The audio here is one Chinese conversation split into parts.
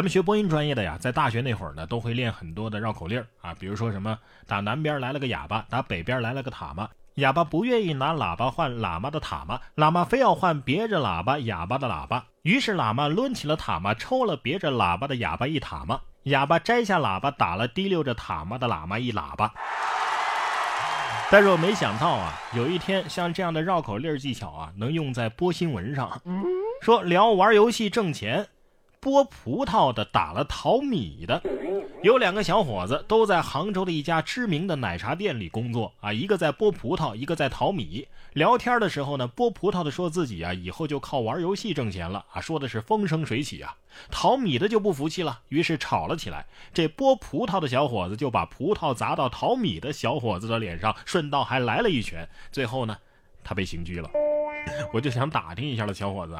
咱们学播音专业的呀，在大学那会儿呢，都会练很多的绕口令啊，比如说什么打南边来了个哑巴，打北边来了个塔嘛。哑巴不愿意拿喇叭换喇嘛的塔嘛，喇嘛非要换别着喇叭哑巴的喇叭。于是喇嘛抡起了塔嘛，抽了别着喇叭的哑巴一塔嘛。哑巴摘下喇叭，打了提溜着塔嘛的喇嘛一喇叭。但是我没想到啊，有一天像这样的绕口令技巧啊，能用在播新闻上，说聊玩游戏挣钱。剥葡萄的打了淘米的，有两个小伙子都在杭州的一家知名的奶茶店里工作啊，一个在剥葡萄，一个在淘米。聊天的时候呢，剥葡萄的说自己啊以后就靠玩游戏挣钱了啊，说的是风生水起啊。淘米的就不服气了，于是吵了起来。这剥葡萄的小伙子就把葡萄砸到淘米的小伙子的脸上，顺道还来了一拳。最后呢，他被刑拘了。我就想打听一下了，小伙子，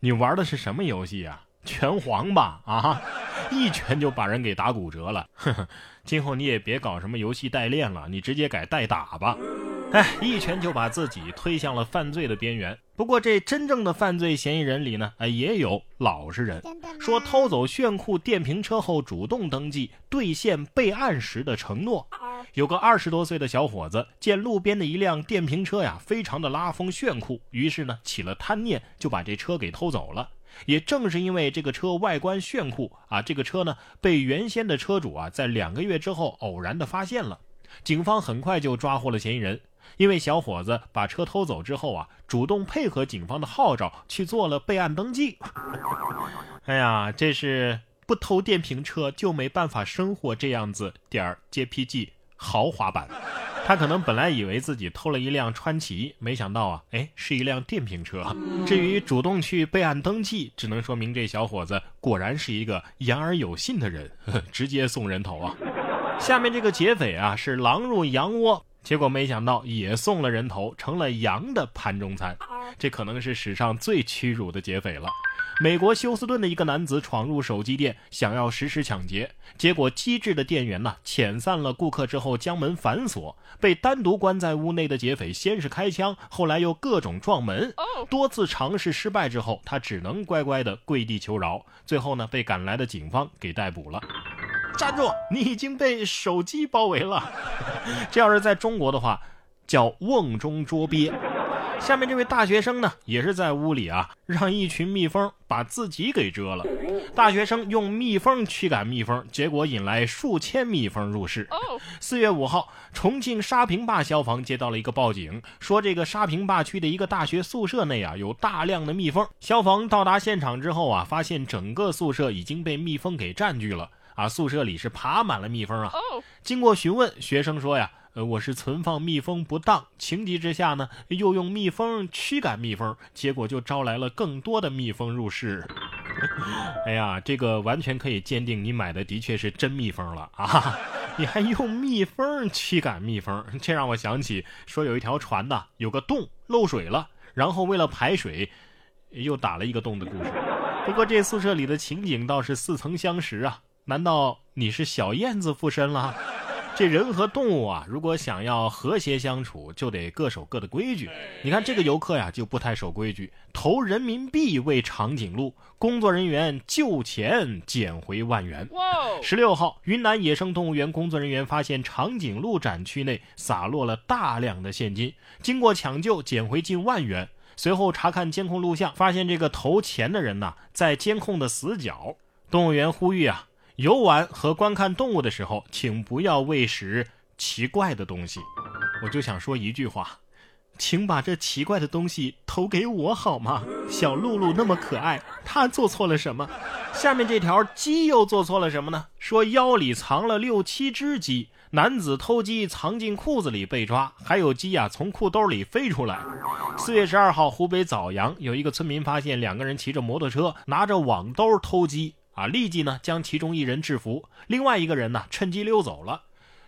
你玩的是什么游戏啊？拳皇吧，啊，一拳就把人给打骨折了。呵呵，今后你也别搞什么游戏代练了，你直接改代打吧。哎，一拳就把自己推向了犯罪的边缘。不过这真正的犯罪嫌疑人里呢，哎，也有老实人，说偷走炫酷电瓶车后主动登记兑现备案时的承诺。有个二十多岁的小伙子见路边的一辆电瓶车呀，非常的拉风炫酷，于是呢起了贪念，就把这车给偷走了。也正是因为这个车外观炫酷啊，这个车呢被原先的车主啊在两个月之后偶然的发现了，警方很快就抓获了嫌疑人。因为小伙子把车偷走之后啊，主动配合警方的号召去做了备案登记。哎呀，这是不偷电瓶车就没办法生活这样子点儿 JPG 豪华版。他可能本来以为自己偷了一辆川崎，没想到啊，哎，是一辆电瓶车。至于主动去备案登记，只能说明这小伙子果然是一个言而有信的人，直接送人头啊。下面这个劫匪啊，是狼入羊窝，结果没想到也送了人头，成了羊的盘中餐。这可能是史上最屈辱的劫匪了。美国休斯顿的一个男子闯入手机店，想要实施抢劫，结果机智的店员呢遣散了顾客之后，将门反锁。被单独关在屋内的劫匪先是开枪，后来又各种撞门，多次尝试失败之后，他只能乖乖的跪地求饶。最后呢，被赶来的警方给逮捕了。站住！你已经被手机包围了。这要是在中国的话，叫瓮中捉鳖。下面这位大学生呢，也是在屋里啊，让一群蜜蜂把自己给蛰了。大学生用蜜蜂驱赶蜜蜂，结果引来数千蜜蜂入室。四月五号，重庆沙坪坝消防接到了一个报警，说这个沙坪坝区的一个大学宿舍内啊有大量的蜜蜂。消防到达现场之后啊，发现整个宿舍已经被蜜蜂给占据了啊，宿舍里是爬满了蜜蜂啊。经过询问，学生说呀。呃，我是存放蜜蜂不当，情急之下呢，又用蜜蜂驱赶蜜蜂，结果就招来了更多的蜜蜂入室。哎呀，这个完全可以鉴定你买的的确是真蜜蜂了啊！你还用蜜蜂驱赶蜜蜂，这让我想起说有一条船呐，有个洞漏水了，然后为了排水，又打了一个洞的故事。不过这宿舍里的情景倒是似曾相识啊，难道你是小燕子附身了？这人和动物啊，如果想要和谐相处，就得各守各的规矩。你看这个游客呀，就不太守规矩，投人民币喂长颈鹿，工作人员就钱捡回万元。十六号，云南野生动物园工作人员发现长颈鹿展区内洒落了大量的现金，经过抢救捡回近万元。随后查看监控录像，发现这个投钱的人呐，在监控的死角。动物园呼吁啊。游玩和观看动物的时候，请不要喂食奇怪的东西。我就想说一句话，请把这奇怪的东西投给我好吗？小露露那么可爱，她做错了什么？下面这条鸡又做错了什么呢？说腰里藏了六七只鸡，男子偷鸡藏进裤子里被抓，还有鸡呀从裤兜里飞出来。四月十二号，湖北枣阳有一个村民发现两个人骑着摩托车，拿着网兜偷鸡。啊！立即呢将其中一人制服，另外一个人呢趁机溜走了。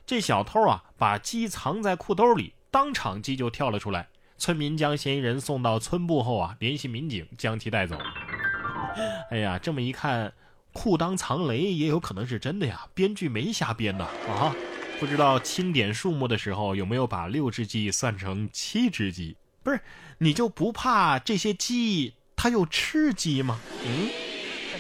这小偷啊把鸡藏在裤兜里，当场鸡就跳了出来。村民将嫌疑人送到村部后啊，联系民警将其带走。哎呀，这么一看，裤裆藏雷也有可能是真的呀！编剧没瞎编呐啊！不知道清点数目的时候有没有把六只鸡算成七只鸡？不是，你就不怕这些鸡它又吃鸡吗？嗯。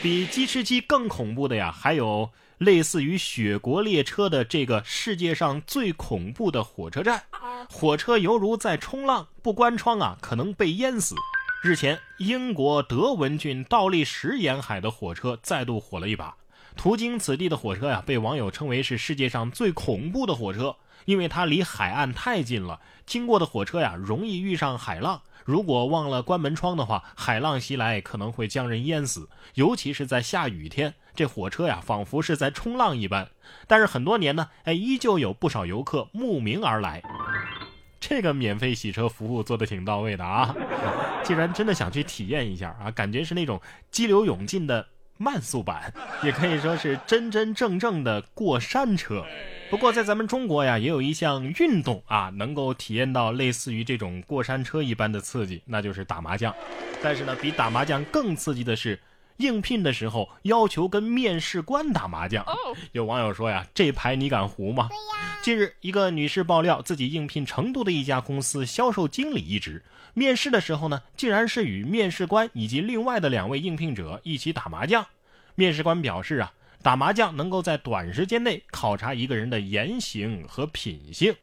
比鸡吃鸡更恐怖的呀，还有类似于雪国列车的这个世界上最恐怖的火车站，火车犹如在冲浪，不关窗啊，可能被淹死。日前，英国德文郡倒立石沿海的火车再度火了一把。途经此地的火车呀，被网友称为是世界上最恐怖的火车，因为它离海岸太近了，经过的火车呀容易遇上海浪。如果忘了关门窗的话，海浪袭来可能会将人淹死。尤其是在下雨天，这火车呀仿佛是在冲浪一般。但是很多年呢，哎，依旧有不少游客慕名而来。这个免费洗车服务做的挺到位的啊！既然真的想去体验一下啊，感觉是那种激流勇进的。慢速版，也可以说是真真正正的过山车。不过在咱们中国呀，也有一项运动啊，能够体验到类似于这种过山车一般的刺激，那就是打麻将。但是呢，比打麻将更刺激的是，应聘的时候要求跟面试官打麻将。有网友说呀，这牌你敢胡吗？近日，一个女士爆料自己应聘成都的一家公司销售经理一职。面试的时候呢，竟然是与面试官以及另外的两位应聘者一起打麻将。面试官表示啊，打麻将能够在短时间内考察一个人的言行和品性。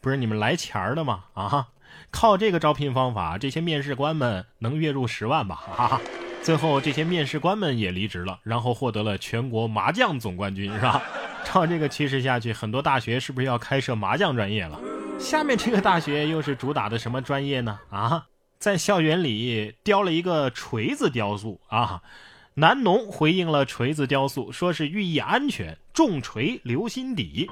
不是你们来钱儿的吗？啊，靠这个招聘方法，这些面试官们能月入十万吧？哈哈。最后这些面试官们也离职了，然后获得了全国麻将总冠军，是吧？照这个趋势下去，很多大学是不是要开设麻将专业了？下面这个大学又是主打的什么专业呢？啊，在校园里雕了一个锤子雕塑啊！南农回应了锤子雕塑，说是寓意安全，重锤留心底。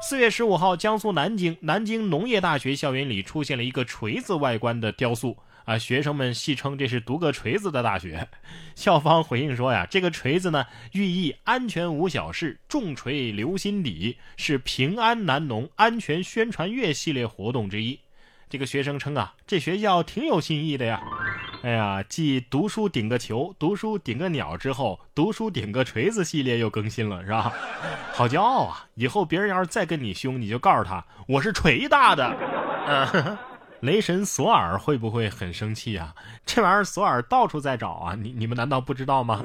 四月十五号，江苏南京南京农业大学校园里出现了一个锤子外观的雕塑。啊，学生们戏称这是读个锤子的大学。校方回应说呀，这个锤子呢，寓意安全无小事，重锤留心底，是平安南农安全宣传月系列活动之一。这个学生称啊，这学校挺有新意的呀。哎呀，继读书顶个球、读书顶个鸟之后，读书顶个锤子系列又更新了，是吧？好骄傲啊！以后别人要是再跟你凶，你就告诉他我是锤大的。嗯。雷神索尔会不会很生气啊？这玩意儿索尔到处在找啊！你你们难道不知道吗？